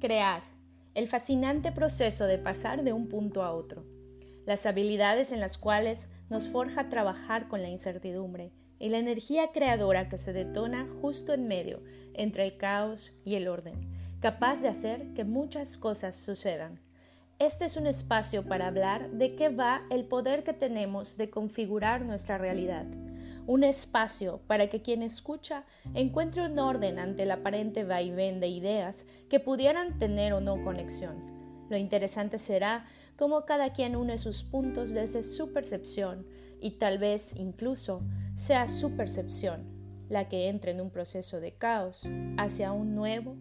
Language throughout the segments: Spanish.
Crear. El fascinante proceso de pasar de un punto a otro. Las habilidades en las cuales nos forja trabajar con la incertidumbre y la energía creadora que se detona justo en medio entre el caos y el orden, capaz de hacer que muchas cosas sucedan. Este es un espacio para hablar de qué va el poder que tenemos de configurar nuestra realidad un espacio para que quien escucha encuentre un orden ante el aparente vaivén de ideas que pudieran tener o no conexión. Lo interesante será cómo cada quien une sus puntos desde su percepción y tal vez incluso sea su percepción la que entre en un proceso de caos hacia un nuevo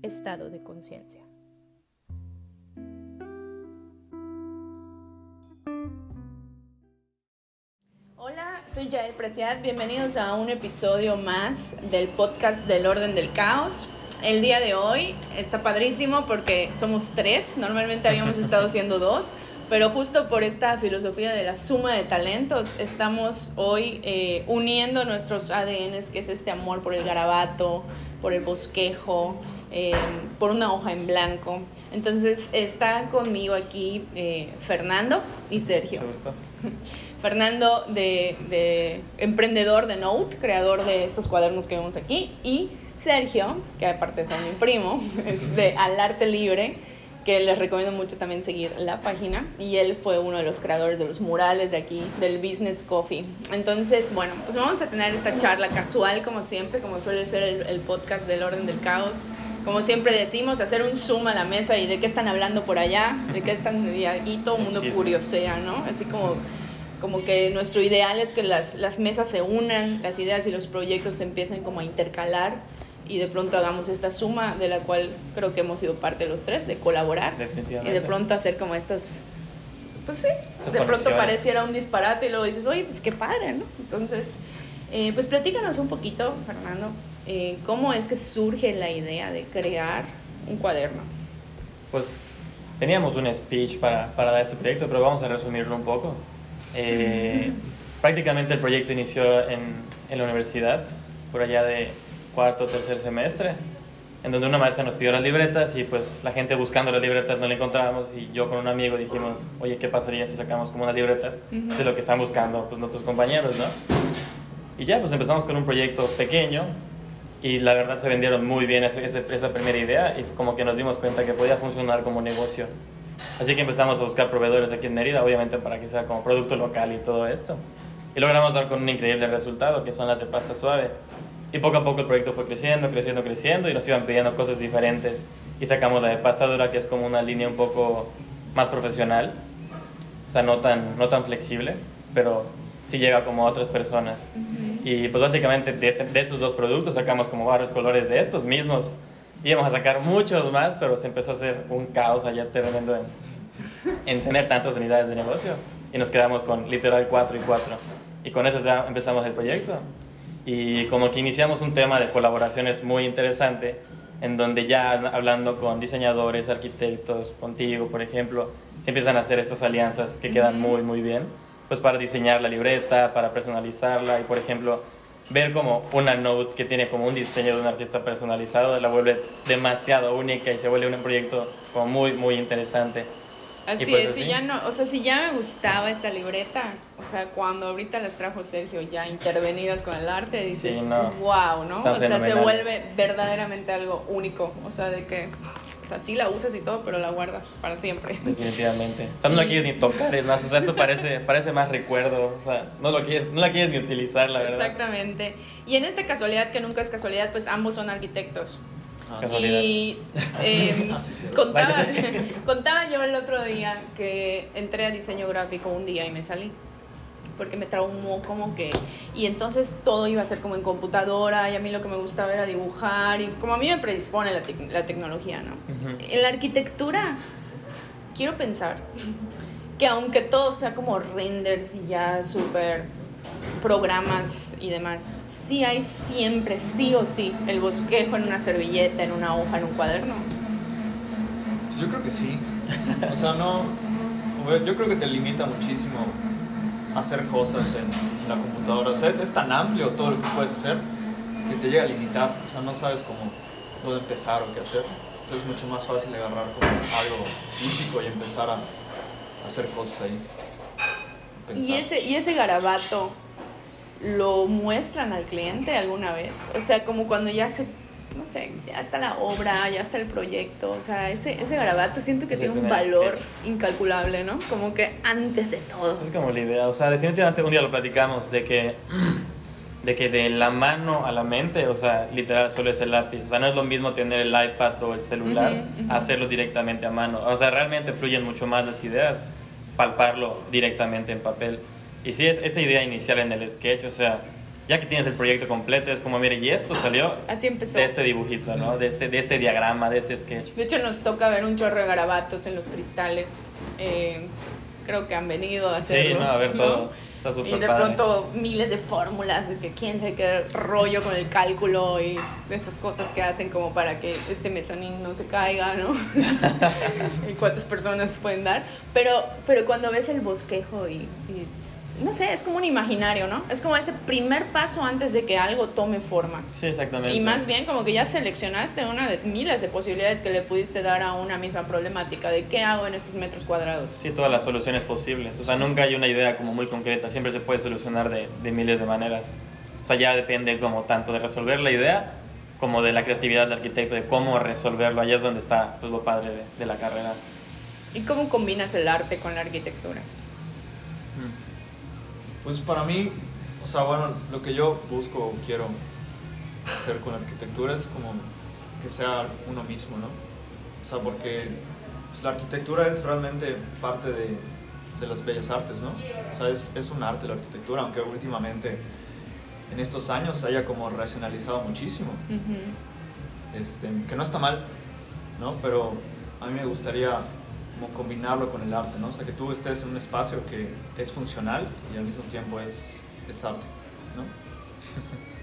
estado de conciencia. Soy Jael Preciad. Bienvenidos a un episodio más del podcast del Orden del Caos. El día de hoy está padrísimo porque somos tres, normalmente habíamos estado siendo dos, pero justo por esta filosofía de la suma de talentos estamos hoy eh, uniendo nuestros ADNs, que es este amor por el garabato, por el bosquejo, eh, por una hoja en blanco. Entonces está conmigo aquí eh, Fernando y Sergio. Fernando, de, emprendedor de Note, creador de estos cuadernos que vemos aquí, y Sergio, que aparte es mi primo, es de Al Arte Libre, que les recomiendo mucho también seguir la página, y él fue uno de los creadores de los murales de aquí, del Business Coffee. Entonces, bueno, pues vamos a tener esta charla casual, como siempre, como suele ser el, el podcast del orden del caos. Como siempre decimos, hacer un zoom a la mesa y de qué están hablando por allá, de qué están, y todo el mundo curiosea, ¿no? Así como como que nuestro ideal es que las, las, mesas se unan, las ideas y los proyectos se empiecen como a intercalar y de pronto hagamos esta suma de la cual creo que hemos sido parte los tres, de colaborar y de pronto hacer como estas, pues sí, de pronto pareciera un disparate y luego dices, oye, pues qué padre, ¿no? Entonces, eh, pues platícanos un poquito, Fernando, eh, cómo es que surge la idea de crear un cuaderno. Pues teníamos un speech para, para dar ese proyecto, pero vamos a resumirlo un poco. Eh, prácticamente el proyecto inició en, en, la universidad, por allá de cuarto o tercer semestre, en donde una maestra nos pidió las libretas y pues la gente buscando las libretas no la encontrábamos y yo con un amigo dijimos, oye, ¿qué pasaría si sacamos como unas libretas de lo que están buscando pues, nuestros compañeros, ¿no? Y ya, pues empezamos con un proyecto pequeño y la verdad se vendieron muy bien esa, esa primera idea y como que nos dimos cuenta que podía funcionar como negocio. Así que empezamos a buscar proveedores aquí en Mérida, obviamente para que sea como producto local y todo esto. Y logramos dar con un increíble resultado, que son las de pasta suave. Y poco a poco el proyecto fue creciendo, creciendo, creciendo y nos iban pidiendo cosas diferentes. Y sacamos la de pasta dura, que es como una línea un poco más profesional. O sea, no tan, no tan flexible, pero sí llega como a otras personas. Y pues básicamente de, de estos dos productos sacamos como varios colores de estos mismos íbamos a sacar muchos más, pero se empezó a hacer un caos allá tremendo en, en tener tantas unidades de negocio. Y nos quedamos con literal 4 y 4. Y con eso ya empezamos el proyecto. Y como que iniciamos un tema de colaboraciones muy interesante, en donde ya hablando con diseñadores, arquitectos, contigo, por ejemplo, se empiezan a hacer estas alianzas que quedan muy, muy bien, pues para diseñar la libreta, para personalizarla y, por ejemplo, ver como una note que tiene como un diseño de un artista personalizado la vuelve demasiado única y se vuelve un proyecto como muy, muy interesante. Así pues es, Si ya no, o sea, si ya me gustaba esta libreta, o sea, cuando ahorita las trajo Sergio ya intervenidas con el arte, dices, wow, ¿no? o sea, se vuelve verdaderamente algo único, o sea, de que sea, sí la usas y todo, pero la guardas para siempre. Definitivamente. O sea, no la quieres ni tocar, es más, o sea, esto parece, parece más recuerdo, o sea, no, lo quieres, no la quieres ni utilizar, la verdad. Exactamente. Y en esta casualidad, que nunca es casualidad, pues ambos son arquitectos. Ah, y eh, contaba, contaba yo el otro día que entré a diseño gráfico un día y me salí porque me traumó como que... Y entonces todo iba a ser como en computadora y a mí lo que me gustaba era dibujar y como a mí me predispone la, la tecnología, ¿no? En la arquitectura, quiero pensar que aunque todo sea como renders y ya súper programas y demás, sí hay siempre, sí o sí, el bosquejo en una servilleta, en una hoja, en un cuaderno. Pues yo creo que sí. O sea, no. Yo creo que te limita muchísimo hacer cosas en la computadora. O sea, es, tan amplio todo lo que puedes hacer que te llega a limitar. O sea, no sabes cómo, dónde empezar o qué hacer. Entonces es mucho más fácil agarrar como algo físico y empezar a hacer cosas ahí. ¿Y ese, ¿Y ese garabato lo muestran al cliente alguna vez? O sea, como cuando ya se no sé, ya está la obra, ya está el proyecto, o sea, ese, ese garabato siento que tiene un valor incalculable, ¿no? Como que antes de todo. Es como la idea, o sea, definitivamente un día lo platicamos de que de que de la mano a la mente, o sea, literal solo es el lápiz, o sea, no es lo mismo tener el iPad o el celular, hacerlo directamente a mano, o sea, realmente fluyen mucho más las ideas, palparlo directamente en papel. Y sí, es esa idea inicial en el sketch, o sea, ya que tienes el proyecto completo, es como, mire, y esto salió Así empezó. de este dibujito, ¿no? De este, de este diagrama, de este sketch. De hecho, nos toca ver un chorro de garabatos en los cristales. Eh, creo que han venido a hacerlo. Sí, no, a ver todo. Está y de pronto miles de fórmulas, de que quién sabe qué rollo con el cálculo y de esas cosas que hacen como para que este mezanín no se caiga, ¿no? y cuántas personas pueden dar. Pero, pero cuando ves el bosquejo y no sé, es como un imaginario, ¿no? Es como ese primer paso antes de que algo tome forma. Sí, exactamente. Y más bien como que ya seleccionaste una de miles de posibilidades que le pudiste dar a una misma problemática de qué hago en estos metros cuadrados. Sí, todas las soluciones posibles. O sea, nunca hay una idea como muy concreta, siempre se puede solucionar de, de miles de maneras. O sea, ya depende como tanto de resolver la idea como de la creatividad del arquitecto, de cómo resolverlo. Allá es donde está pues, lo padre de, de la carrera. ¿Y cómo combinas el arte con la arquitectura? Pues para mí, o sea, bueno, lo que yo busco o quiero hacer con la arquitectura es como que sea uno mismo, ¿no? O sea, porque pues, la arquitectura es realmente parte de, de, las bellas artes, ¿no? O sea, es, es un arte la arquitectura, aunque últimamente en estos años haya como racionalizado muchísimo. este, que no está mal, ¿no? Pero a mí me gustaría como combinarlo con el arte, ¿no? O sea, que tú estés en un espacio que es funcional y al mismo tiempo es, es arte, ¿no?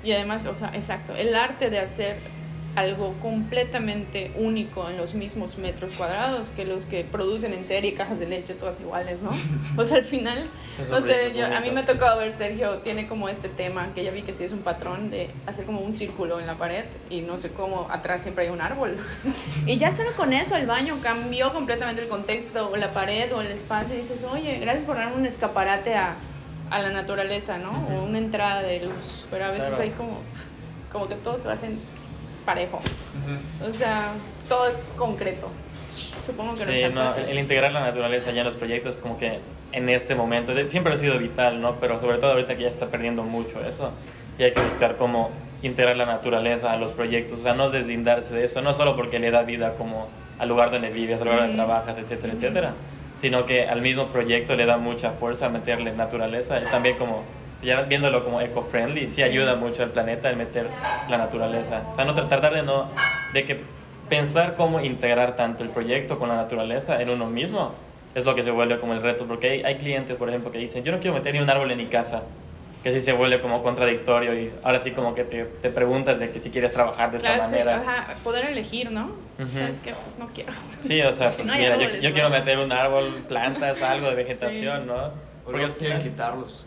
Y además, o sea, exacto, el arte de hacer algo completamente único en los mismos metros cuadrados que los que producen en serie cajas de leche todas iguales, ¿no? O sea, al final, no sé, yo, a mí me ha tocado ver, Sergio tiene como este tema, que ya vi que sí es un patrón de hacer como un círculo en la pared y no sé cómo atrás siempre hay un árbol. y ya solo con eso el baño cambió completamente el contexto, o la pared o el espacio y dices, oye, gracias por dar un escaparate a, a la naturaleza, ¿no? O una entrada de luz, pero a veces hay como, como que todos lo hacen parejo. O sea, todo es concreto. Supongo que no está no, fácil. El integrar la naturaleza ya en los proyectos, como que en este momento, siempre ha sido vital, ¿no? Pero sobre todo ahorita que ya está perdiendo mucho eso. Y hay que buscar cómo integrar la naturaleza a los proyectos. O sea, no deslindarse de eso, no solo porque le da vida como al lugar donde vives, al lugar donde trabajas, etcétera, etcétera, sino que al mismo proyecto le da mucha fuerza meterle naturaleza y también como ya viéndolo como eco-friendly, sí, ayuda mucho al planeta el meter la naturaleza. O sea, no tratar de no, de que pensar cómo integrar tanto el proyecto con la naturaleza en uno mismo es lo que se vuelve como el reto, porque hay, hay clientes, por ejemplo, que dicen, yo no quiero meter ni un árbol en mi casa, que sí se vuelve como contradictorio y ahora sí como que te, te preguntas de que si quieres trabajar de esa manera. ajá, poder elegir, ¿no? O sea, es que pues no quiero. Sí, o sea, pues mira, yo, yo quiero meter un árbol, plantas, algo de vegetación, ¿no? Porque quieren quitarlos.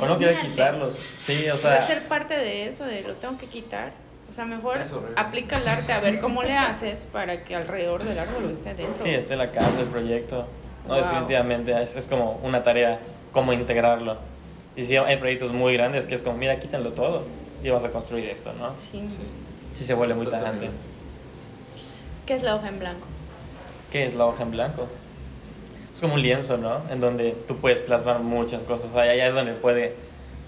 O no quiere quitarlos. Sí, o sea. ser parte de eso, de lo tengo que quitar. O sea, mejor aplica el arte a ver cómo le haces para que alrededor del árbol esté dentro. Sí, esté la casa del proyecto. No, definitivamente, es, es, como una tarea, cómo integrarlo. Y si hay proyectos muy grandes que es como, mira, quítenlo todo y vas a construir esto, ¿no? Sí. Sí, se vuelve muy tajante. ¿Qué es la hoja en blanco? ¿Qué es la hoja en blanco? Es como un lienzo, ¿no? En donde tú puedes plasmar muchas cosas. Ahí, allá es donde puede...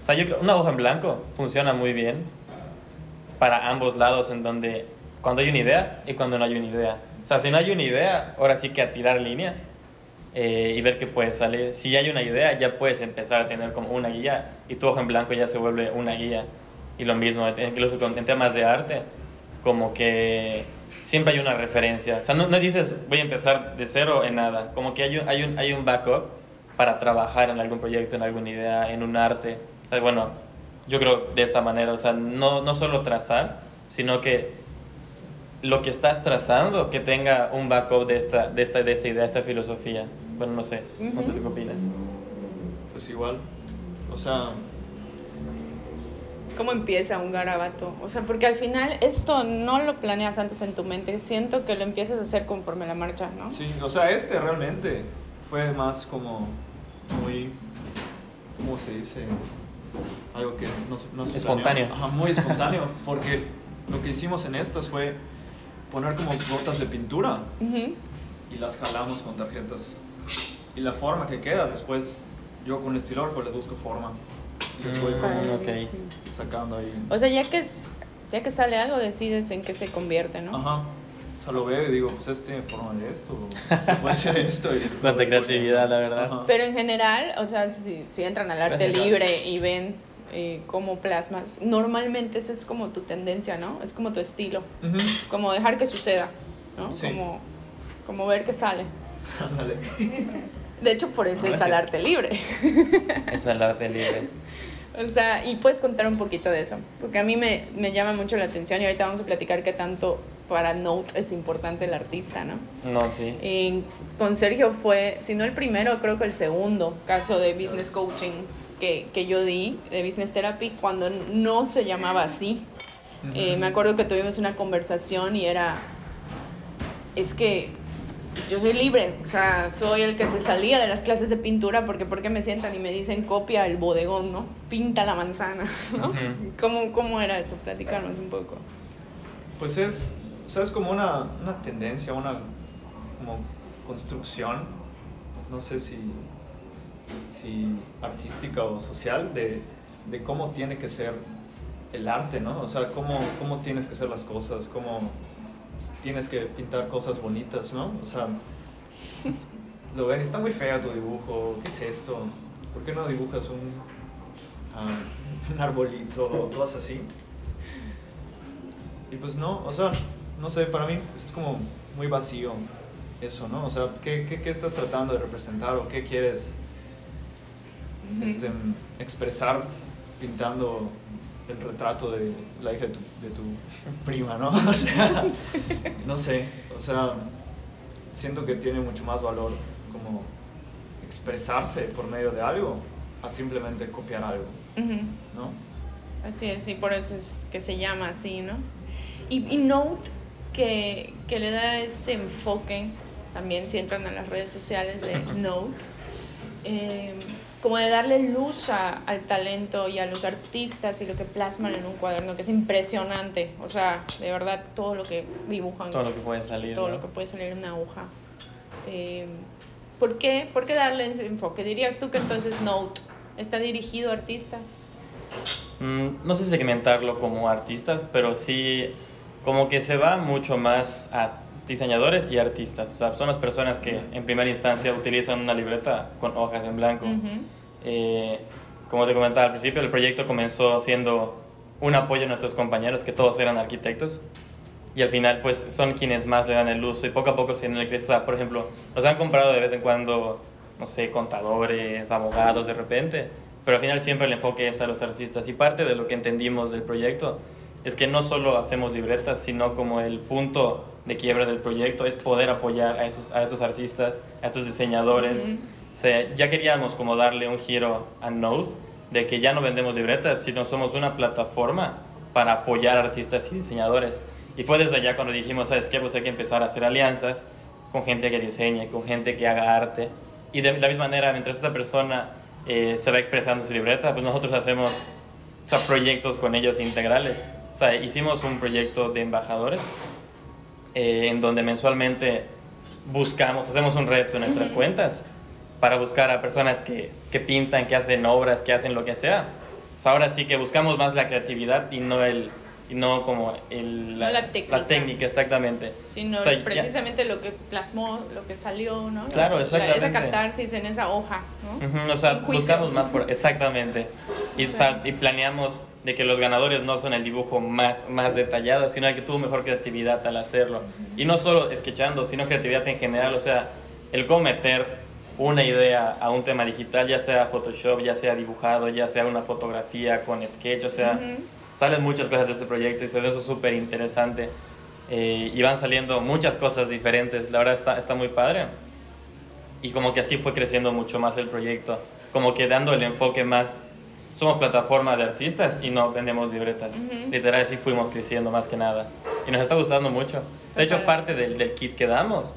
O sea, yo creo, una hoja en blanco funciona muy bien para ambos lados, en donde cuando hay una idea y cuando no hay una idea. O sea, si no hay una idea, ahora sí que a tirar líneas eh, y ver qué puede salir. Si hay una idea, ya puedes empezar a tener como una guía y tu hoja en blanco ya se vuelve una guía. Y lo mismo, incluso en temas de arte, como que siempre hay una referencia. O sea, no, no, dices voy a empezar de cero en nada. Como que hay un, hay, un, hay un backup para trabajar en algún proyecto, en alguna idea, en un arte. bueno, yo creo de esta manera, o sea, no, no solo trazar, sino que lo que estás trazando, que tenga un backup de esta, de esta, de esta idea, esta filosofía. Bueno, no sé, no sé qué opinas. Pues igual, o sea, cómo empieza un garabato. O sea, porque al final esto no lo planeas antes en tu mente. Siento que lo empiezas a hacer conforme la marcha, ¿no? Sí, o sea, este realmente fue más como muy, ¿cómo se dice? Algo que no, se- no se Espontáneo. planeó. Ajá, muy espontáneo, porque lo que hicimos en estas fue poner como gotas de pintura Ujú. y las jalamos con tarjetas. Y la forma que queda, después yo con el estilógrafo les busco forma les voy Mm. como ok. Sí. sacando ahí. O sea, ya que, es, ya que sale algo, decides en qué se convierte, ¿no? Ajá. O sea, lo veo y digo, pues este tiene forma de esto, o esto puede ser esto. Y Cuánta creatividad, la verdad. Ajá. Pero en general, o sea, si, si entran al arte Gracias. libre y ven eh, cómo plasmas, normalmente esa es como tu tendencia, ¿no? Es como tu estilo, Ujú. como dejar que suceda, ¿no? Sí. Como, como ver qué sale. Ándale. De hecho, por eso es al Gracias. arte libre. Es el arte libre. O sea, y puedes contar un poquito de eso, porque a mí me, me llama mucho la atención y ahorita vamos a platicar qué tanto para Note es importante el artista, ¿no? No, sí. Y con Sergio fue, si no el primero, creo que el segundo caso de business coaching que, que yo di, de business therapy, cuando no se llamaba así. Eh, me acuerdo que tuvimos una conversación y era, es que yo soy libre, o sea, soy el que se salía de las clases de pintura porque porque me sientan y me dicen copia el bodegón, ¿no? Pinta la manzana, ¿no? ¿Cómo, ¿Cómo era eso? Platicarnos un poco. Pues es, o sea, es como una, una tendencia, una como construcción, no sé si, si artística o social, de, de cómo tiene que ser el arte, ¿no? O sea, cómo, cómo tienes que hacer las cosas, cómo tienes que pintar cosas bonitas, ¿no? O sea, lo ven, está muy feo tu dibujo, ¿qué es esto? ¿Por qué no dibujas un, ah, un arbolito o cosas así? Y pues no, o sea, no sé, para mí es como muy vacío eso, ¿no? O sea, ¿qué, qué, qué estás tratando de representar o qué quieres este, expresar pintando el retrato de la hija de tu, de tu prima, ¿no? O sea, no sé, o sea, siento que tiene mucho más valor como expresarse por medio de algo a simplemente copiar algo. ¿no? Así es, y por eso es que se llama así, ¿no? Y, y Note, que, que le da este enfoque, también si entran a las redes sociales de Note, eh, como de darle luz a- al talento y a los artistas y lo que plasman en un cuaderno, que es impresionante. O sea, de verdad, todo lo que dibujan, Todo lo que puede salir. todo ¿no? lo que puede salir en una hoja. Eh, ¿por, qué? ¿Por qué darle ese enfoque? ¿Dirías tú que entonces Note está dirigido a artistas? Mm, no sé segmentarlo como artistas, pero sí como que se va mucho más a diseñadores y artistas. O sea, son las personas que en primera instancia utilizan una libreta con hojas en blanco. Ujú. Eh, como te comentaba al principio, el proyecto comenzó siendo un apoyo a nuestros compañeros, que todos eran arquitectos. Y al final, pues, son quienes más le dan el uso. Y poco a poco, si en el o sea, por ejemplo, nos han comprado de vez en cuando, no sé, contadores, abogados de repente. Pero al final siempre el enfoque es a los artistas. Y parte de lo que entendimos del proyecto es que no solo hacemos libretas, sino como el punto de quiebre del proyecto es poder apoyar a esos, a estos artistas, a estos diseñadores. Ujú. O sea, ya queríamos como darle un giro a Node, de que ya no vendemos libretas, sino somos una plataforma para apoyar artistas y diseñadores. Y fue desde allá cuando dijimos, ¿sabes qué? Pues hay que empezar a hacer alianzas con gente que diseñe, con gente que haga arte. Y de la misma manera, mientras esa persona eh, se va expresando su libreta, pues nosotros hacemos o sea, proyectos con ellos integrales. O sea, hicimos un proyecto de embajadores eh, en donde mensualmente buscamos, hacemos un reto en nuestras cuentas para buscar a personas que, que pintan, que hacen obras, que hacen lo que sea. O sea, ahora sí que buscamos más la creatividad y no el y no como el, No la técnica. técnica, exactamente. Sino O sea, ya- precisamente lo que plasmó, lo que salió, ¿no? Claro, La- exactamente. esa catarsis en esa hoja, ¿no? Ujú, o sea, buscamos más por... Exactamente. Y, o sea, y planeamos de que los ganadores no son el dibujo más, más detallado, sino el que tuvo mejor creatividad al hacerlo. Y no solo sketchando, sino creatividad en general. O sea, el cómo meter una idea a un tema digital, ya sea Photoshop, ya sea dibujado, ya sea una fotografía con sketch, o sea, Ujú. Salen muchas cosas de este proyecto y eso es súper interesante. Eh, y van saliendo muchas cosas diferentes, la verdad está, está muy padre. Y como que así fue creciendo mucho más el proyecto, como que dando el enfoque más somos plataforma de artistas y no vendemos libretas. Ujú. Literal, sí fuimos creciendo más que nada. Y nos está gustando mucho. De hecho, parte del, del kit que damos,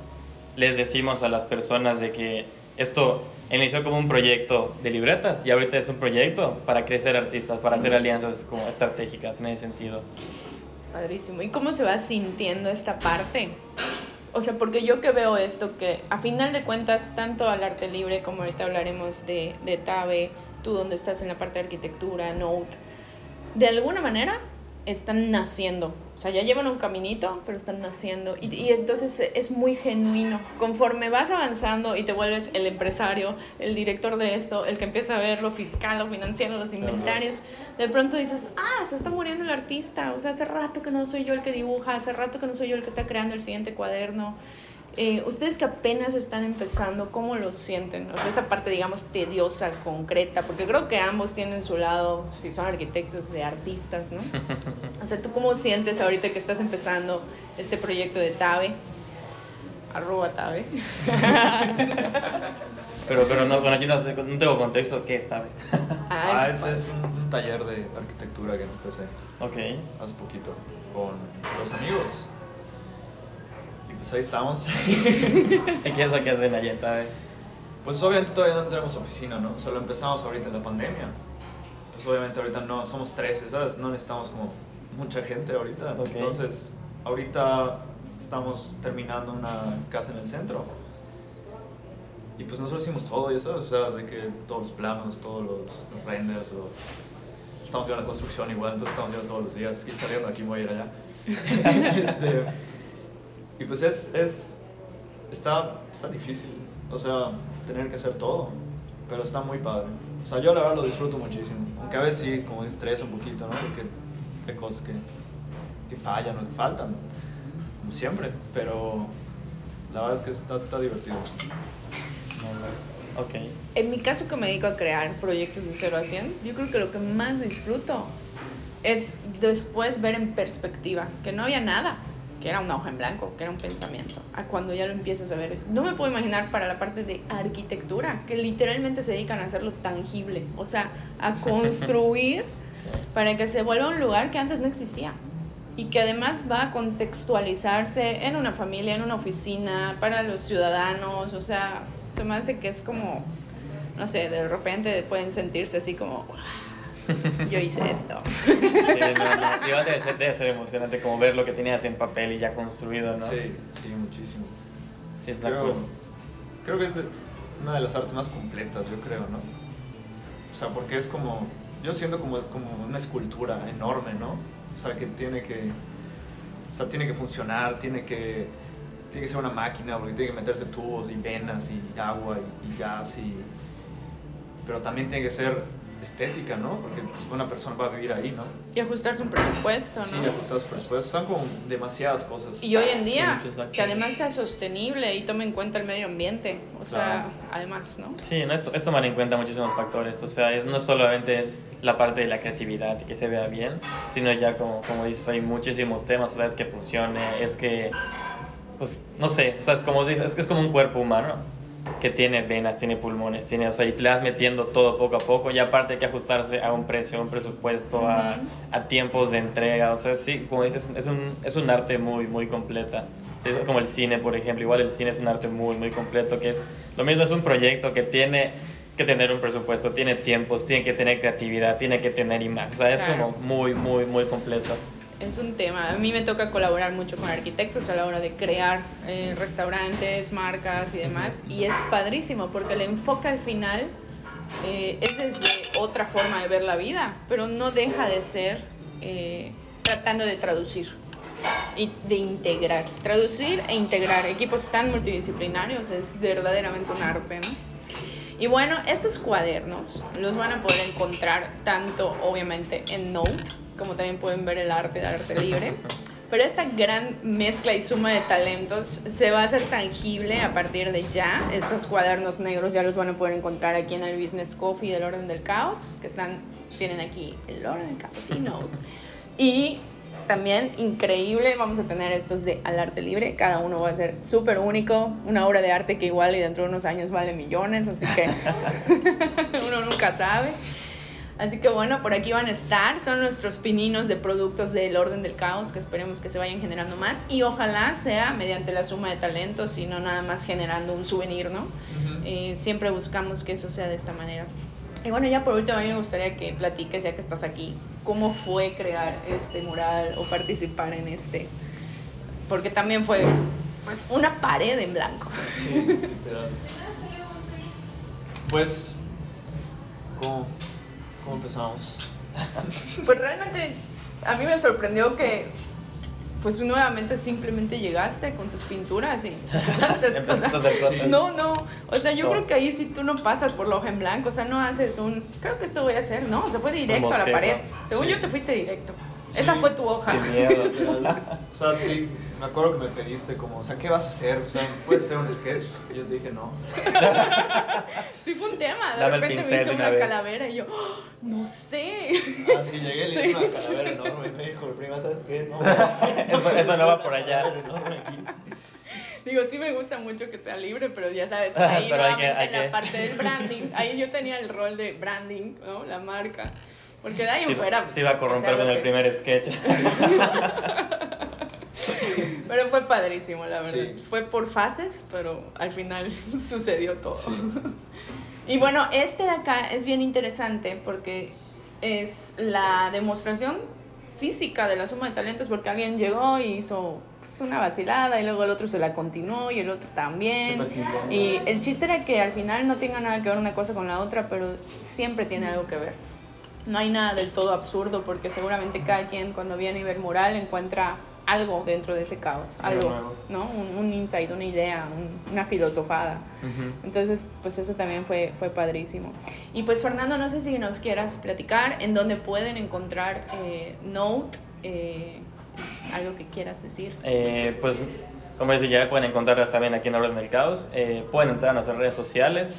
les decimos a las personas de que esto inició como un proyecto de libretas y ahorita es un proyecto para crecer artistas, para hacer alianzas como estratégicas en ese sentido. Padrísimo. ¿Y cómo se va sintiendo esta parte? O sea, porque yo que veo esto, que a final de cuentas, tanto al arte libre como ahorita hablaremos de, de Tabe, tú donde estás en la parte de arquitectura, Note, de alguna manera están naciendo. O sea, ya llevan un caminito, pero están naciendo. Y, y entonces es muy genuino. Conforme vas avanzando y te vuelves el empresario, el director de esto, el que empieza a ver lo fiscal, lo financiero, los inventarios, de pronto dices, ah, se está muriendo el artista. O sea, hace rato que no soy yo el que dibuja, hace rato que no soy yo el que está creando el siguiente cuaderno. Eh, ustedes que apenas están empezando, ¿cómo lo sienten? O sea, esa parte, digamos, tediosa, concreta, porque creo que ambos tienen su lado, si son arquitectos, de artistas, ¿no? O sea, ¿tú cómo sientes ahorita que estás empezando este proyecto de Tabe? Arroba Tabe. Pero, pero no, bueno, aquí no, sé, no tengo contexto. ¿Qué está? Ah, es- ese es un, un taller de arquitectura que empecé ok. hace poquito con los amigos. Y pues ahí estamos. ¿Y qué es lo que hacen allá en Tabe? Pues obviamente todavía no tenemos oficina, ¿no? Solo empezamos ahorita en la pandemia. Pues obviamente ahorita no, somos 13, ¿sabes? No necesitamos como mucha gente ahorita. Ok. Entonces, ahorita estamos terminando una casa en el centro. Y pues nosotros hicimos todo, ya sabes, o sea, de que todos los planos, todos los, los renders, o- estamos viendo la construcción igual, entonces estamos viendo todos los días, aquí saliendo, aquí voy a ir allá. Este, y pues es, es está, está difícil, o sea, tener que hacer todo, pero está muy padre. O sea, yo la verdad lo disfruto muchísimo, aunque a veces sí, como estresa un poquito, ¿no? Porque hay cosas que, que fallan o que faltan, como siempre, pero la verdad es que está, está divertido. Ok. En mi caso que me dedico a crear proyectos de 0 a 100, yo creo que lo que más disfruto es después ver en perspectiva que no había nada, que era una hoja en blanco, que era un pensamiento, a cuando ya lo empiezas a ver. No me puedo imaginar para la parte de arquitectura, que literalmente se dedican a hacerlo tangible, o sea, a construir Sí. para que se vuelva un lugar que antes no existía y que además va a contextualizarse en una familia, en una oficina, para los ciudadanos, o sea, se me hace que es como, no sé, de repente pueden sentirse así como, "Wow, yo hice esto. Sí, no, no. Igual debe ser, debe ser emocionante como ver lo que tenías en papel y ya construido, ¿no? Sí, sí, muchísimo. Sí, está Creo, cool. creo que es una de las artes más completas, yo creo, ¿no? O sea, porque es como, yo siento como, como una escultura enorme, ¿no? O sea, que tiene que, o sea, tiene que funcionar, tiene que, tiene que ser una máquina, porque tiene que meterse tubos y venas y agua y, y gas y... Pero también tiene que ser estética, ¿no? Porque pues, una persona va a vivir ahí, ¿no? Y ajustarse un presupuesto, Sí, ¿no? ajustar sus presupuestos. Son como demasiadas cosas. Y hoy en día, que además sea sostenible y tome en cuenta el medio ambiente, o sea, Claro. además, ¿no? Sí, no, esto, esto tomar en cuenta muchísimos factores. O sea, es- no solamente es la parte de la creatividad y que se vea bien, sino ya como, como dices, hay muchísimos temas. O sea, es que funcione, es que, pues, no sé, o sea, es como dices, es que es como un cuerpo humano que tiene venas, tiene pulmones, tiene, o sea, y te le vas metiendo todo poco a poco y aparte hay que ajustarse a un precio, a un presupuesto, a, Ujú. a tiempos de entrega, o sea, sí, como dices, es un, es un arte muy, muy completa. Es como el cine, por ejemplo, igual el cine es un arte muy, muy completo, que es, lo mismo es un proyecto que tiene que tener un presupuesto, tiene tiempos, tiene que tener creatividad, tiene que tener imagen, o sea, es Claro. como muy, muy, muy completo. Es un tema. A mí me toca colaborar mucho con arquitectos a la hora de crear eh, restaurantes, marcas y demás. Y es padrísimo porque el enfoque al final eh, es desde otra forma de ver la vida, pero no deja de ser eh, tratando de traducir y de integrar. Traducir e integrar equipos tan multidisciplinarios es verdaderamente un arte, ¿no? Y bueno, estos cuadernos los van a poder encontrar tanto obviamente en Note, como también pueden ver el arte de arte libre. Pero esta gran mezcla y suma de talentos se va a hacer tangible a partir de ya. Estos cuadernos negros ya los van a poder encontrar aquí en el Business Coffee del Orden del Caos, que están, tienen aquí el Orden del Caos y Note. Y también increíble, vamos a tener estos de al arte libre, cada uno va a ser súper único, una obra de arte que igual y dentro de unos años vale millones, así que uno nunca sabe. Así que bueno, por aquí van a estar. Son nuestros pininos de productos del orden del caos que esperemos que se vayan generando más. Y ojalá sea mediante la suma de talentos y no nada más generando un souvenir, ¿no? Eh, siempre buscamos que eso sea de esta manera. Y bueno, ya por último, a mí me gustaría que platiques, ya que estás aquí, cómo fue crear este mural o participar en este. Porque también fue pues una pared en blanco. Sí, literal. Pues, ¿cómo, cómo empezamos? Pues realmente a mí me sorprendió que pues nuevamente simplemente llegaste con tus pinturas y empezaste, Empezaste a hacer cosas. No, no, o sea, yo No. creo que ahí sí tú no pasas por la hoja en blanco, o sea, no haces un, creo que esto voy a hacer, no, se fue directo a la pared. Según Sí. yo te fuiste directo. Sí. Esa fue tu hoja. Sin miedo. O sea, sí, me acuerdo que me pediste como, o sea, ¿qué vas a hacer? O sea, ¿puedes hacer un sketch? Y yo te dije, no. Sí fue un tema, de Dame el repente me pincel hizo una calavera y yo, "Oh, no sé. Ah, sí, llegué, le Sí. hice una calavera enorme y me dijo, prima, ¿sabes qué? No, Eso, eso no va por allá. Aquí. Digo, sí me gusta mucho que sea libre, pero ya sabes, Pero ahí hay que- nuevamente hay la que- parte del branding, ahí yo tenía el rol de branding, ¿no? La marca. Porque de ahí en Sí, fuera. se iba a corromper con el que- primer sketch. Pero fue padrísimo, la verdad. Sí. Fue por fases, pero al final sucedió todo. Sí. Y bueno, este de acá es bien interesante porque es la demostración física de la suma de talentos porque alguien llegó y hizo pues, una vacilada y luego el otro se la continuó y el otro también. Y el chiste era que al final no tenga nada que ver una cosa con la otra, pero siempre tiene algo que ver. No hay nada del todo absurdo porque seguramente cada quien cuando viene y ve el mural encuentra algo dentro de ese caos, Algo. ¿no? Un, un insight, una idea, un- una filosofada. Entonces, pues eso también fue, fue padrísimo. Y pues Fernando, no sé si nos quieras platicar en dónde pueden encontrar eh, Note, eh, algo que quieras decir. Eh, pues, como dije, ya pueden encontrarlas también aquí en Orden del Caos. Eh, pueden entrar a nuestras redes sociales.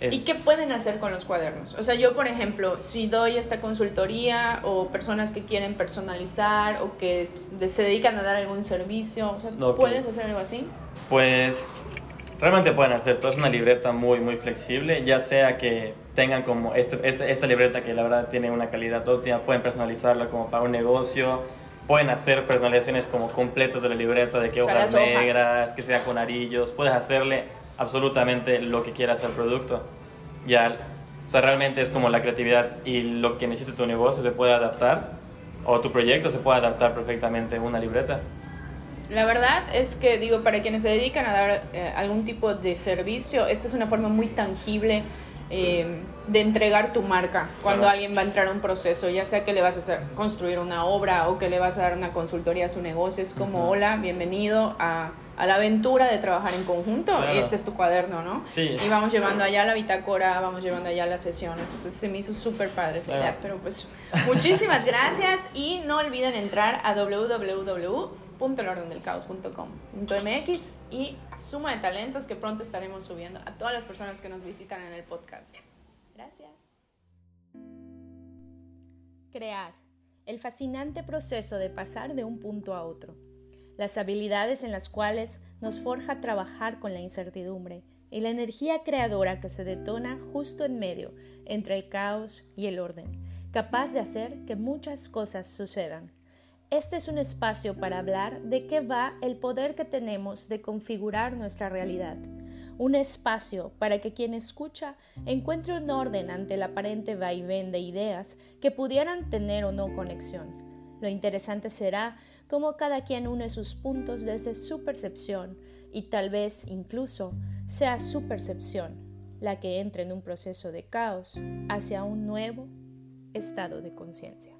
Es- ¿Y qué pueden hacer con los cuadernos? O sea, yo, por ejemplo, si doy esta consultoría o personas que quieren personalizar o que es- de- se dedican a dar algún servicio, o sea, Ok. ¿puedes hacer algo así? Pues realmente pueden hacer todo. Es una libreta muy, muy flexible. Ya sea que tengan como este, este- esta libreta que la verdad tiene una calidad óptima, pueden personalizarla como para un negocio. Pueden hacer personalizaciones como completas de la libreta, de que O sea, hojas hojas. negras, que sea con arillos. Puedes hacerle absolutamente lo que quieras al producto. Ya, o sea, realmente es como la creatividad y lo que necesite tu negocio se puede adaptar o tu proyecto se puede adaptar perfectamente a una libreta. La verdad es que, digo, para quienes se dedican a dar eh, algún tipo de servicio, esta es una forma muy tangible eh, de entregar tu marca cuando Claro. alguien va a entrar a un proceso, ya sea que le vas a hacer construir una obra o que le vas a dar una consultoría a su negocio. Es como, hola, bienvenido a, a la aventura de trabajar en conjunto. Claro. Este es tu cuaderno, ¿no? Sí. Y vamos llevando allá la bitácora, vamos llevando allá las sesiones. Entonces se me hizo súper padre esa Claro. idea. Pero pues muchísimas gracias y no olviden entrar a www.elordendelcaos.com.mx y Suma de Talentos que pronto estaremos subiendo a todas las personas que nos visitan en el podcast. Gracias. Crear. El fascinante proceso de pasar de un punto a otro. Las habilidades en las cuales nos forja trabajar con la incertidumbre y la energía creadora que se detona justo en medio entre el caos y el orden, capaz de hacer que muchas cosas sucedan. Este es un espacio para hablar de qué va el poder que tenemos de configurar nuestra realidad. Un espacio para que quien escucha encuentre un orden ante el aparente vaivén de ideas que pudieran tener o no conexión. Lo interesante será cómo cada quien une sus puntos desde su percepción y tal vez incluso sea su percepción la que entre en un proceso de caos hacia un nuevo estado de conciencia.